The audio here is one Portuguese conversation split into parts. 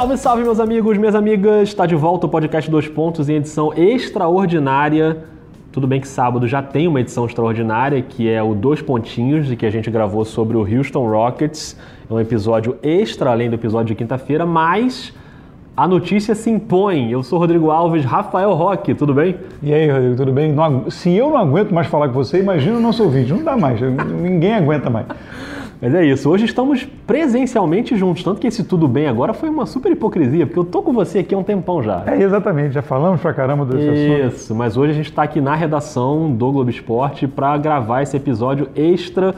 Salve, salve, meus amigos, minhas amigas! Está de volta o podcast Dois Pontos em edição extraordinária. Tudo bem que sábado já tem uma edição extraordinária, que é o Dois Pontinhos, de que a gente gravou sobre o Houston Rockets. É um episódio extra, além do episódio de quinta-feira, mas a notícia se impõe. Eu sou Rodrigo Alves, Rafael Roque, tudo bem? E aí, Rodrigo, tudo bem? Não, se eu não aguento mais falar com você, imagina o nosso vídeo. Não dá mais, ninguém aguenta mais. Mas é isso, hoje estamos presencialmente juntos, tanto que esse tudo bem agora foi uma super hipocrisia, porque eu tô com você aqui há um tempão já. É, exatamente, já falamos pra caramba desse isso, assunto. Isso, mas hoje a gente está aqui na redação do Globo Esporte para gravar esse episódio extra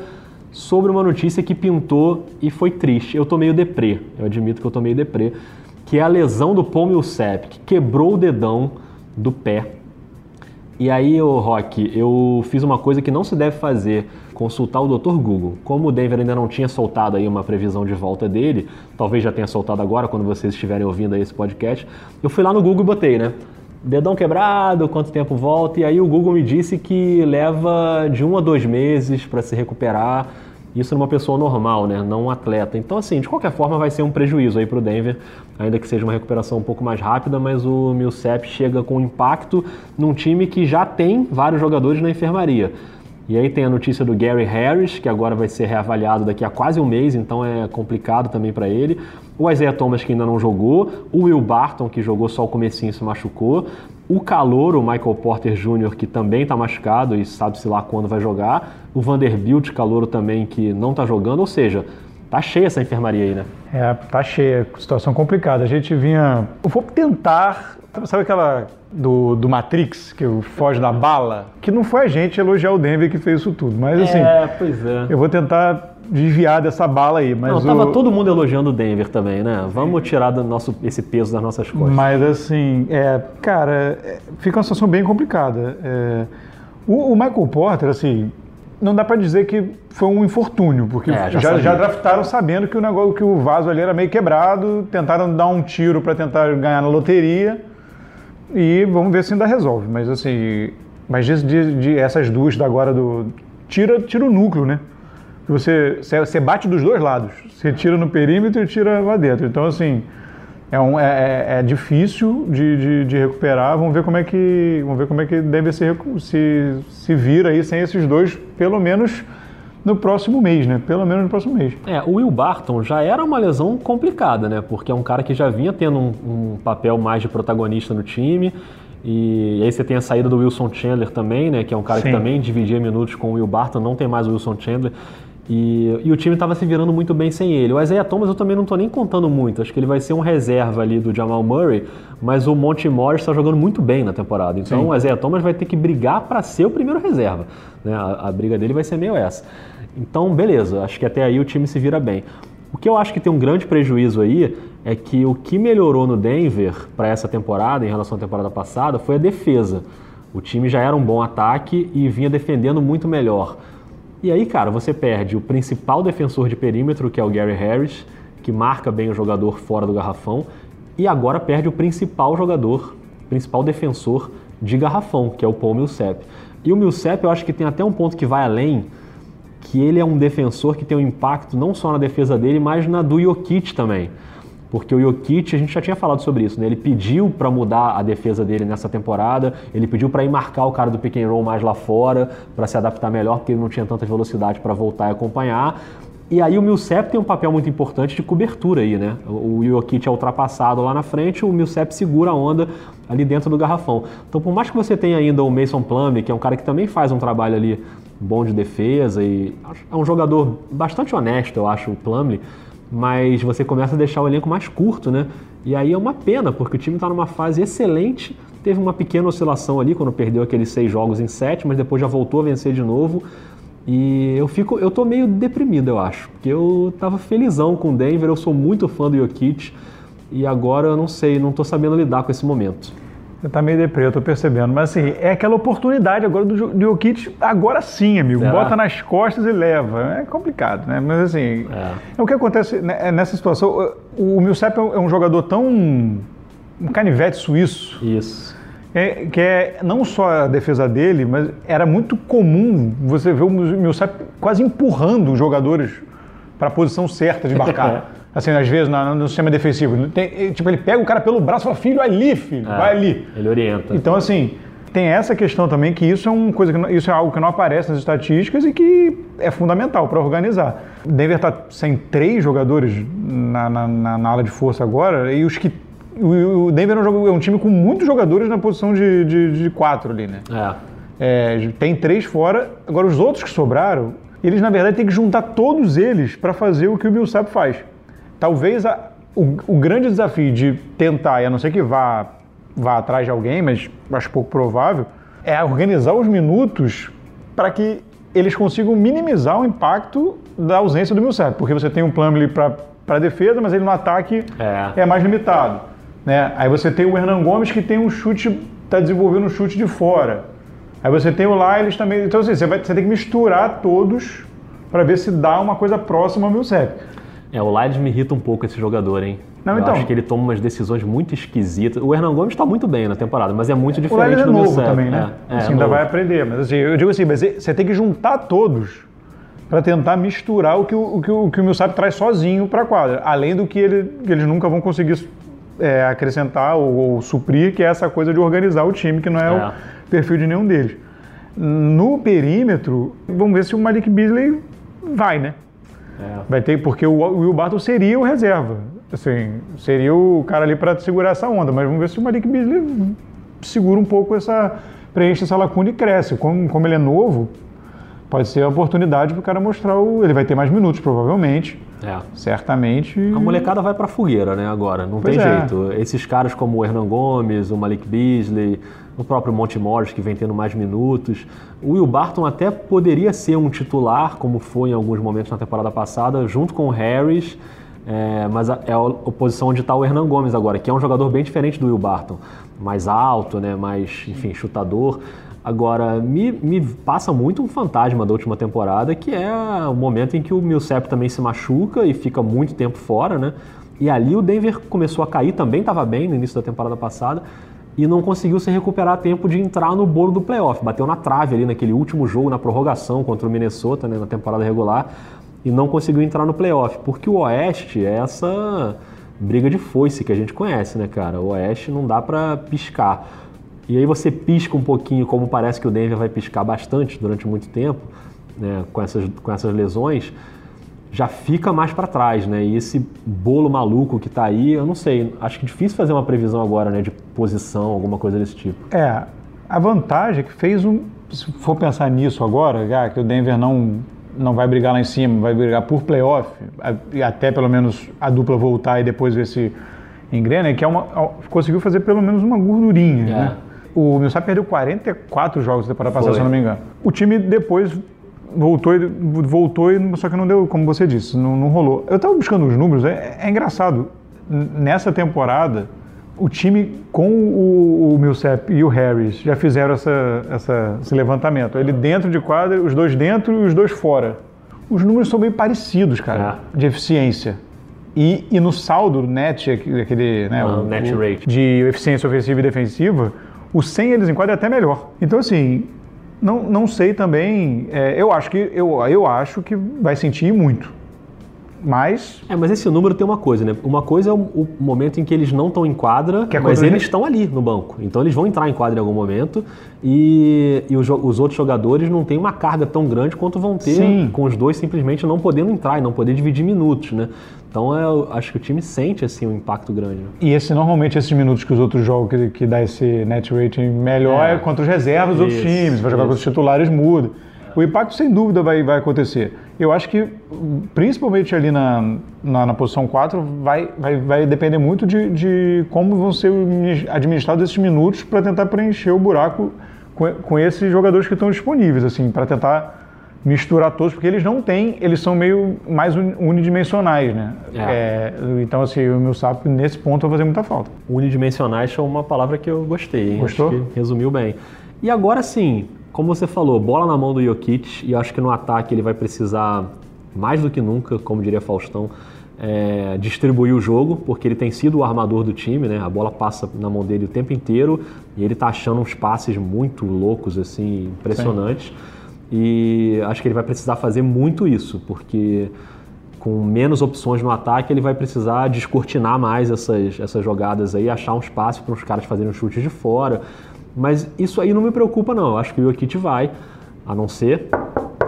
sobre uma notícia que pintou e foi triste. Eu tô meio deprê, eu admito que eu tô meio deprê, que é a lesão do Paul Millsap, que quebrou o dedão do pé. E aí, o Rock, eu fiz uma coisa que não se deve fazer consultar o Dr. Google. Como o Denver ainda não tinha soltado aí uma previsão de volta dele, talvez já tenha soltado agora quando vocês estiverem ouvindo aí esse podcast, eu fui lá no Google e botei, né? Dedão quebrado, quanto tempo volta? E aí o Google me disse que leva de um a dois meses para se recuperar. Isso numa pessoa normal, né? Não um atleta. Então, assim, de qualquer forma, vai ser um prejuízo aí para o Denver, ainda que seja uma recuperação um pouco mais rápida, mas o Millsap chega com impacto num time que já tem vários jogadores na enfermaria. E aí tem a notícia do Gary Harris, que agora vai ser reavaliado daqui a quase um mês, então é complicado também para ele. O Isaiah Thomas, que ainda não jogou. O Will Barton, que jogou só o comecinho e se machucou. O calor, o Michael Porter Jr., que também está machucado e sabe-se lá quando vai jogar. O Vanderbilt, calouro também, que não está jogando. Ou seja, Tá cheia essa enfermaria aí, né? É, tá cheia, situação complicada. A gente vinha. Eu vou tentar. Sabe aquela do, do Matrix, que foge da bala? Que não foi a gente elogiar o Denver que fez isso tudo. Mas assim. É, pois é. Eu vou tentar desviar dessa bala aí. Mas não, tava o... todo mundo elogiando o Denver também, né? Vamos tirar do nosso, esse peso das nossas costas. Mas assim, é, cara, é, fica uma situação bem complicada. É, o, o Michael Porter, assim, não dá para dizer que foi um infortúnio, porque é, já, já, já, draftaram sabendo que o negócio, que o vaso ali era meio quebrado, tentaram dar um tiro para tentar ganhar na loteria e vamos ver se ainda resolve. Mas assim, mas de, de, de essas duas da agora do tira, tira o núcleo, né? Você, você bate dos dois lados. Você tira no perímetro e tira lá dentro. Então assim, é, um, é, é, é difícil de, de, de, recuperar. Vamos ver como é que, vamos ver como é que deve ser, se, se vira aí sem esses dois, pelo menos no próximo mês, né? Pelo menos no próximo mês. É, o Will Barton já era uma lesão complicada, né? Porque é um cara que já vinha tendo um, um papel mais de protagonista no time. E aí você tem a saída do Wilson Chandler também, né? Que é um cara Sim. que também dividia minutos com o Will Barton, não tem mais o Wilson Chandler. E, e, o time estava se virando muito bem sem ele. O Isaiah Thomas eu também não estou nem contando muito. Acho que ele vai ser um reserva ali do Jamal Murray, mas o Monte Morris está jogando muito bem na temporada. Então Sim. o Isaiah Thomas vai ter que brigar para ser o primeiro reserva. Né? A, a, briga dele vai ser meio essa. Então, beleza, acho que até aí o time se vira bem. O que eu acho que tem um grande prejuízo aí é que o que melhorou no Denver para essa temporada, em relação à temporada passada, foi a defesa. O time já era um bom ataque e vinha defendendo muito melhor. E aí, cara, você perde o principal defensor de perímetro, que é o Gary Harris, que marca bem o jogador fora do garrafão, e agora perde o principal jogador, principal defensor de garrafão, que é o Paul Millsap. E o Millsap, eu acho que tem até um ponto que vai além, que ele é um defensor que tem um impacto não só na defesa dele, mas na do Jokic também. Porque o Jokic, a gente já tinha falado sobre isso, né? Ele pediu para mudar a defesa dele nessa temporada, ele pediu para ir marcar o cara do pick and roll mais lá fora, para se adaptar melhor, porque ele não tinha tanta velocidade para voltar e acompanhar. E aí o Millsap tem um papel muito importante de cobertura aí, né? O Jokic é ultrapassado lá na frente, o Millsap segura a onda ali dentro do garrafão. Então, por mais que você tenha ainda o Mason Plumlee, que é um cara que também faz um trabalho ali bom de defesa e é um jogador bastante honesto, eu acho, o Plumlee, mas você começa a deixar o elenco mais curto, né? E aí é uma pena, porque o time está numa fase excelente, teve uma pequena oscilação ali quando perdeu aqueles seis jogos em sete, mas depois já voltou a vencer de novo. E eu fico, eu tô meio deprimido, eu acho, porque eu tava felizão com o Denver, eu sou muito fã do Jokic e agora eu não sei, não tô sabendo lidar com esse momento. Você tá meio deprê, eu tô percebendo. Mas assim, é aquela oportunidade agora do, Jokic, agora sim, amigo. Será? Bota nas costas e leva. É complicado, né? Mas assim, é. é o que acontece né, é nessa situação. O Millsap é um jogador tão. um canivete suíço. Isso. É, que é não só a defesa dele, mas era muito comum você ver o Millsap quase empurrando os jogadores para a posição certa de marcar. Assim, às vezes, no, no sistema defensivo. Tem, tipo, ele pega o cara pelo braço e fala, filho, ali, filho, é, vai ali. Ele orienta. Então, assim, tem essa questão também que isso é uma coisa que isso é algo que não aparece nas estatísticas e que é fundamental para organizar. Denver está sem três jogadores na, na, na, na, ala de força agora e os que o Denver é um, é um time com muitos jogadores na posição de, de, de quatro ali, né? É. É, tem três fora. Agora os outros que sobraram, eles na verdade têm que juntar todos eles para fazer o que o Millsap faz. Talvez a, o, o grande desafio de tentar, e a não ser que vá vá atrás de alguém, mas acho pouco provável, é organizar os minutos para que eles consigam minimizar o impacto da ausência do Millsap, porque você tem um Plumlee para defesa, mas ele no ataque é, é mais limitado. Né? Aí você tem o Hernan Gomes que tem um chute, está desenvolvendo um chute de fora. Aí você tem o Lyles também. Então assim, você, vai, você tem que misturar todos para ver se dá uma coisa próxima ao Millsap. É, o Lyles me irrita um pouco esse jogador, hein? Não, eu então, acho que ele toma umas decisões muito esquisitas. O Hernan Gomes está muito bem na temporada, mas é muito diferente o do é novo também, né? É, é, assim, ainda vai aprender. Mas assim, eu digo assim, mas você tem que juntar todos para tentar misturar o que o, o, que o, que o Millsap traz sozinho para a quadra, além do que, ele, que eles nunca vão conseguir é, acrescentar ou, ou, suprir, que é essa coisa de organizar o time, que não é, é, o perfil de nenhum deles. No perímetro, vamos ver se o Malik Beasley vai, né? É. Vai ter, porque o Will Barton seria o reserva. Assim, seria o cara ali para segurar essa onda, mas vamos ver se o Malik Beasley segura um pouco essa. preenche essa lacuna e cresce. Como, como ele é novo, pode ser a oportunidade para o cara mostrar o. Ele vai ter mais minutos, provavelmente. É. Certamente. A molecada vai para fogueira, né? Agora, não pois tem é. jeito. Esses caras como o Hernan Gomes, o Malik Beasley, o próprio Monte Morris, que vem tendo mais minutos. O Will Barton até poderia ser um titular, como foi em alguns momentos na temporada passada, junto com o Harris. É, mas é a posição onde está o Hernan Gomes agora, que é um jogador bem diferente do Will Barton. Mais alto, né, mais, enfim, chutador. Agora, me, me passa muito um fantasma da última temporada, que é o momento em que o Millsap também se machuca e fica muito tempo fora, né? E ali o Denver começou a cair, também estava bem no início da temporada passada, e não conseguiu se recuperar a tempo de entrar no bolo do playoff. Bateu na trave ali naquele último jogo, na prorrogação contra o Minnesota, né, na temporada regular e não conseguiu entrar no playoff, porque o Oeste é essa briga de foice que a gente conhece, né, cara? O Oeste não dá para piscar. E aí você pisca um pouquinho, como parece que o Denver vai piscar bastante durante muito tempo, né, com essas, com essas lesões, já fica mais para trás, né? E esse bolo maluco que tá aí, eu não sei, acho que é difícil fazer uma previsão agora, né, de posição, alguma coisa desse tipo. É, a vantagem é que fez um, se for pensar nisso agora, já que o Denver não não vai brigar lá em cima, vai brigar por playoff, e até pelo menos a dupla voltar e depois ver se engrena, que é uma, conseguiu fazer pelo menos uma gordurinha. É. Né? O Millsap perdeu 44 jogos da temporada passada, se não me engano. O time depois voltou, voltou só que não deu, como você disse, não, não rolou. Eu estava buscando os números, é, é engraçado. Nessa temporada, o time com o, o Millsap e o Harris já fizeram essa, essa, esse levantamento. Ele dentro de quadra, os dois dentro e os dois fora. Os números são bem parecidos, cara, é. de eficiência. E, e no saldo net, aquele né, ah, o, net rate. de eficiência ofensiva e defensiva, o 100 eles enquadram é até melhor. Então, assim, não, não sei também. É, eu, acho que, eu, eu acho que vai sentir muito mas. É, mas esse número tem uma coisa, né? Uma coisa é o, o momento em que eles não estão em quadra, é mas eles estão ali no banco. Então eles vão entrar em quadra em algum momento e, e os, os, outros jogadores não têm uma carga tão grande quanto vão ter Sim. com os dois simplesmente não podendo entrar e não poder dividir minutos, né? Então eu acho que o time sente assim um impacto grande. Né? E esse normalmente esses minutos que os outros jogam que, que dá esse net rating melhor é, é contra os reservas dos outros times, vai jogar isso. com os titulares muda. O impacto sem dúvida vai, vai acontecer. Eu acho que, principalmente ali na, na, na posição 4, vai, vai, vai depender muito de, de como vão ser administrados esses minutos para tentar preencher o buraco com, com esses jogadores que estão disponíveis, assim, para tentar misturar todos, porque eles não têm, eles são meio mais unidimensionais, né? É. É, então, assim, o meu sapo nesse ponto vai fazer muita falta. Unidimensionais é uma palavra que eu gostei, hein? Gostou? Resumiu bem. E agora sim, como você falou, bola na mão do Jokic e acho que no ataque ele vai precisar mais do que nunca, como diria Faustão, é, distribuir o jogo, porque ele tem sido o armador do time, né? A bola passa na mão dele o tempo inteiro e ele tá achando uns passes muito loucos, assim, impressionantes. Sim. E acho que ele vai precisar fazer muito isso, porque com menos opções no ataque, ele vai precisar descortinar mais essas, essas jogadas aí, achar um espaço para os caras fazerem um chute de fora. Mas isso aí não me preocupa, não. Eu acho que o Jokic vai, a não ser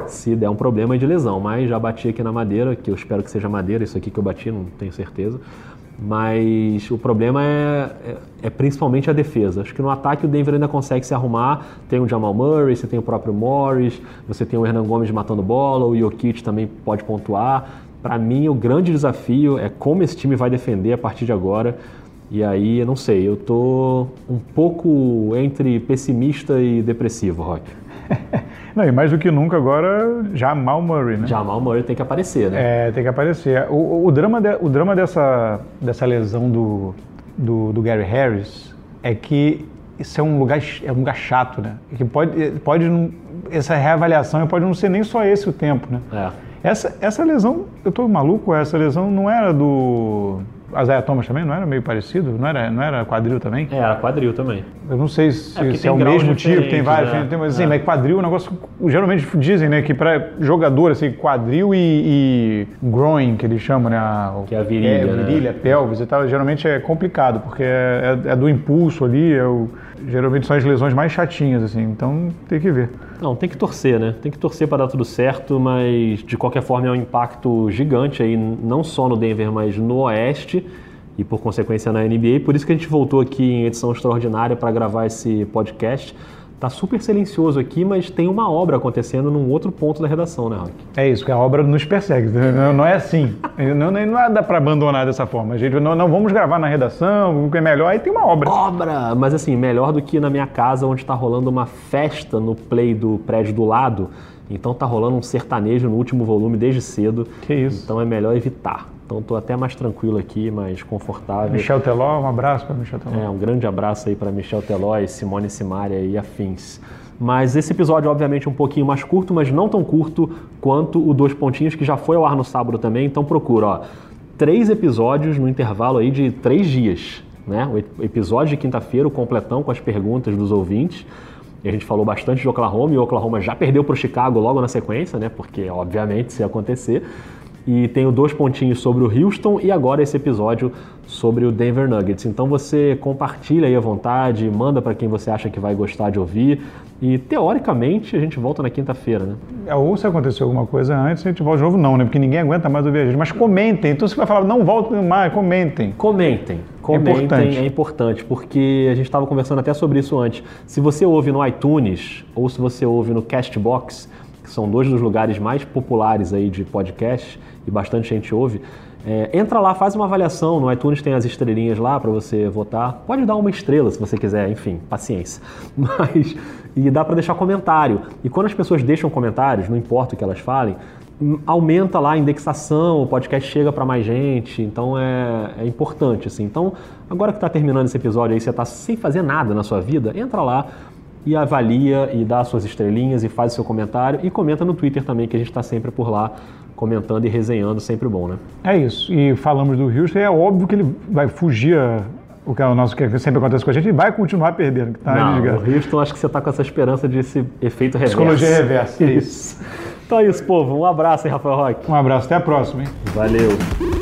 se der um problema de lesão. Mas já bati aqui na madeira, que eu espero que seja madeira, isso aqui que eu bati, não tenho certeza. Mas o problema é, é, é, principalmente a defesa. Acho que no ataque o Denver ainda consegue se arrumar. Tem o Jamal Murray, você tem o próprio Morris, você tem o Hernan Gomes matando bola, o Jokic também pode pontuar. Para mim, o grande desafio é como esse time vai defender a partir de agora. E aí, eu não sei, eu tô um pouco entre pessimista e depressivo, Rock. Não, e mais do que nunca agora, Jamal Murray, né? Jamal Murray tem que aparecer, né? É, tem que aparecer. O, o, drama, de, o drama dessa, dessa lesão do, do, do, Gary Harris é que isso é um lugar, é um lugar chato, né? Que pode, pode essa reavaliação pode não ser nem só esse o tempo, né? É. Essa, essa lesão, eu tô maluco, essa lesão não era do Isaiah Thomas também não era meio parecido? Não era, não era quadril também? É, era quadril também. Eu não sei se é, se é o mesmo tipo, tem vários, né? tem, mas assim, é. mas quadril é um negócio. Geralmente dizem, né, que para jogador, assim, quadril e, e groin, que eles chamam, né? A, que é a virilha. É, né? virilha, pelvis e tal, geralmente é complicado, porque é, é, é do impulso ali, é o, geralmente são as lesões mais chatinhas, assim, então tem que ver. Não, tem que torcer, né? Tem que torcer para dar tudo certo, mas de qualquer forma é um impacto gigante aí, não só no Denver, mas no Oeste e por consequência na NBA. Por isso que a gente voltou aqui em edição extraordinária para gravar esse podcast Tá super silencioso aqui, mas tem uma obra acontecendo num outro ponto da redação, né, Rock? É isso, que a obra nos persegue. Não, é assim. Não, não dá para abandonar dessa forma. A gente não, não vamos gravar na redação, o que é melhor, aí tem uma obra. Obra! Mas assim, melhor do que na minha casa, onde está rolando uma festa no play do prédio do lado. Então tá rolando um sertanejo no último volume desde cedo. Que isso. Então é melhor evitar. Então estou até mais tranquilo aqui, mais confortável. Michel Teló, um abraço para Michel Teló. É, um grande abraço aí para Michel Teló e Simone Simaria e afins. Mas esse episódio, obviamente, é um pouquinho mais curto, mas não tão curto quanto o Dois Pontinhos, que já foi ao ar no sábado também. Então procura, ó, três episódios no intervalo aí de três dias. Né? O episódio de quinta-feira, o completão com as perguntas dos ouvintes. E a gente falou bastante de Oklahoma, e o Oklahoma já perdeu para o Chicago logo na sequência, né? Porque, obviamente, se acontecer. E tenho dois pontinhos sobre o Houston e agora esse episódio sobre o Denver Nuggets. Então você compartilha aí à vontade, manda para quem você acha que vai gostar de ouvir. E teoricamente a gente volta na quinta-feira, né? É, ou se aconteceu alguma coisa antes, a gente volta de novo, não, né? Porque ninguém aguenta mais ouvir a gente. Mas comentem. Então você vai falar, não voltem mais, comentem. Comentem. Comentem, é importante, é importante porque a gente estava conversando até sobre isso antes. Se você ouve no iTunes ou se você ouve no Castbox, que são dois dos lugares mais populares aí de podcast, e bastante gente ouve, é, entra lá, faz uma avaliação. No iTunes tem as estrelinhas lá para você votar. Pode dar uma estrela se você quiser, enfim, paciência. Mas e dá para deixar comentário. E quando as pessoas deixam comentários, não importa o que elas falem, hum, aumenta lá a indexação, o podcast chega para mais gente, então é, é, importante assim. Então, agora que está terminando esse episódio aí, você está sem fazer nada na sua vida, entra lá e avalia e dá suas estrelinhas e faz o seu comentário e comenta no Twitter também que a gente está sempre por lá comentando e resenhando, sempre bom, né? É isso. E falamos do Houston, é óbvio que ele vai fugir a, o que é o nosso que sempre acontece com a gente e vai continuar perdendo. Tá Não, o Houston acho que você está com essa esperança de esse efeito reverso. Psicologia reversa, é isso. então é isso, povo. Um abraço, hein, Rafael Roque. Um abraço, até a próxima, hein? Valeu.